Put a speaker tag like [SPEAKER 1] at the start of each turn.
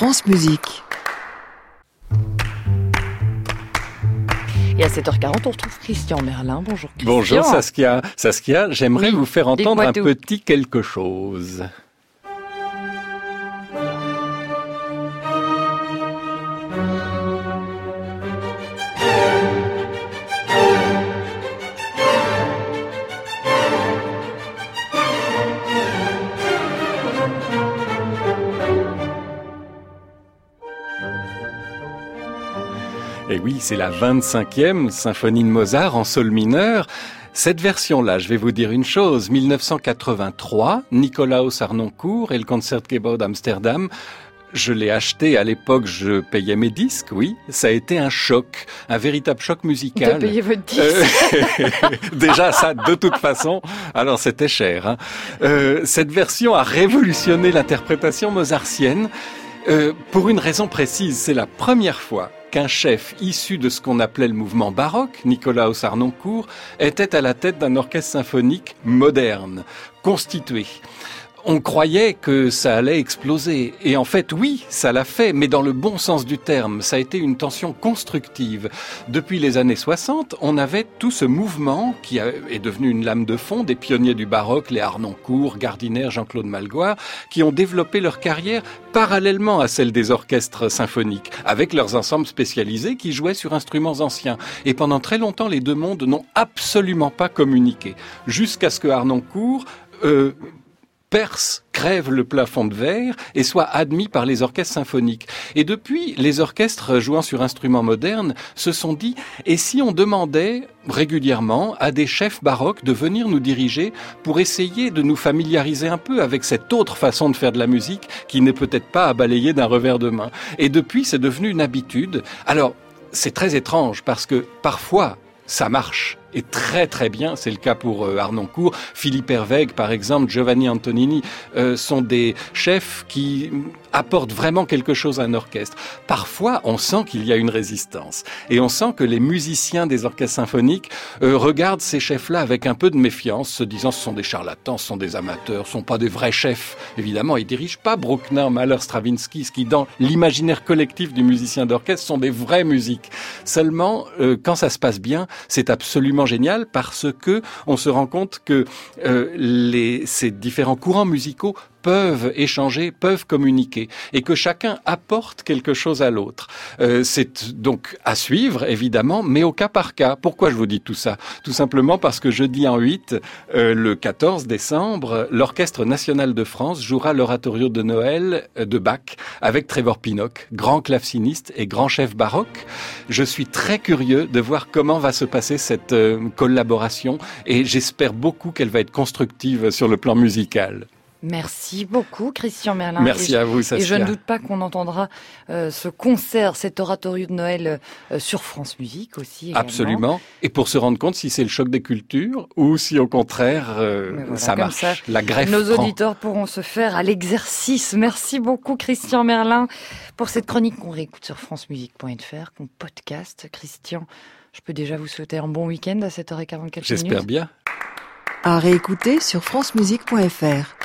[SPEAKER 1] France Musique.
[SPEAKER 2] Et à 7h40, on retrouve Christian Merlin. Bonjour Christian.
[SPEAKER 3] Bonjour Saskia. Saskia, j'aimerais
[SPEAKER 2] Oui,
[SPEAKER 3] vous faire entendre un
[SPEAKER 2] tout.
[SPEAKER 3] petit quelque chose. Oui, c'est la 25e symphonie de Mozart en sol mineur. Cette version-là, je vais vous dire une chose, 1983, Nikolaus Harnoncourt et le Concertgebouw d'Amsterdam, je l'ai acheté à l'époque, je payais mes disques, oui, ça a été un choc, un véritable choc
[SPEAKER 2] Vous
[SPEAKER 3] musical.
[SPEAKER 2] avez payé votre disque.
[SPEAKER 3] Euh, Déjà ça, de toute façon, alors c'était cher. hein. Euh, cette version a révolutionné l'interprétation mozartienne euh, pour une raison précise. C'est la première fois qu'un chef issu de ce qu'on appelait le mouvement baroque, Nikolaus Harnoncourt, était à la tête d'un orchestre symphonique moderne, constitué. On croyait que ça allait exploser. Et en fait, oui, ça l'a fait, mais dans le bon sens du terme. Ça a été une tension constructive. Depuis les années 60, on avait tout ce mouvement qui est devenu une lame de fond des pionniers du baroque, les Harnoncourt, Gardiner, Jean-Claude Malgoire, qui ont développé leur carrière parallèlement à celle des orchestres symphoniques, avec leurs ensembles spécialisés qui jouaient sur instruments anciens. Et pendant très longtemps, les deux mondes n'ont absolument pas communiqué. Jusqu'à ce que Harnoncourt euh, perce, crève le plafond de verre et soit admis par les orchestres symphoniques. Et depuis, les orchestres jouant sur instruments modernes se sont dit, et si on demandait régulièrement à des chefs baroques de venir nous diriger pour essayer de nous familiariser un peu avec cette autre façon de faire de la musique qui n'est peut-être pas à balayer d'un revers de main. Et depuis, c'est devenu une habitude. Alors, c'est très étrange parce que parfois, ça marche. Et très très bien, c'est le cas pour euh, Arnoncourt. Philippe Hervègue, par exemple, Giovanni Antonini, euh, sont des chefs qui apportent vraiment quelque chose à un orchestre. Parfois, on sent qu'il y a une résistance. Et on sent que les musiciens des orchestres symphoniques euh, regardent ces chefs-là avec un peu de méfiance, se disant ce sont des charlatans, ce sont des amateurs, ce sont pas des vrais chefs. Évidemment, ils dirigent pas Bruckner, Mahler, Stravinsky, ce qui, dans l'imaginaire collectif du musicien d'orchestre, sont des vraies musiques. Seulement, euh, quand ça se passe bien, c'est absolument génial parce que on se rend compte que euh, les, ces différents courants musicaux peuvent échanger, peuvent communiquer, et que chacun apporte quelque chose à l'autre. Euh, c'est donc à suivre, évidemment, mais au cas par cas. Pourquoi je vous dis tout ça? Tout simplement parce que jeudi en 8, euh, le 14 décembre, l'Orchestre national de France jouera l'oratorio de Noël euh, de Bach avec Trevor Pinnock, grand claveciniste et grand chef baroque. Je suis très curieux de voir comment va se passer cette euh, collaboration et j'espère beaucoup qu'elle va être constructive sur le plan musical.
[SPEAKER 2] Merci beaucoup Christian Merlin.
[SPEAKER 3] Merci
[SPEAKER 2] Et
[SPEAKER 3] à vous,
[SPEAKER 2] Et
[SPEAKER 3] Saskia.
[SPEAKER 2] je ne doute pas qu'on entendra euh, ce concert, cet oratorio de Noël euh, sur France Musique aussi. également.
[SPEAKER 3] Absolument. Et pour se rendre compte si c'est le choc des cultures ou si au contraire euh,
[SPEAKER 2] voilà,
[SPEAKER 3] ça
[SPEAKER 2] comme
[SPEAKER 3] marche.
[SPEAKER 2] ça,
[SPEAKER 3] La greffe
[SPEAKER 2] Nos
[SPEAKER 3] prend.
[SPEAKER 2] auditeurs pourront se faire à l'exercice. Merci beaucoup Christian Merlin pour cette chronique qu'on réécoute sur francemusique.fr, qu'on podcast. Christian, je peux déjà vous souhaiter un bon week-end à 7h44
[SPEAKER 3] J'espère
[SPEAKER 2] minutes.
[SPEAKER 3] bien.
[SPEAKER 1] À réécouter sur francemusique.fr.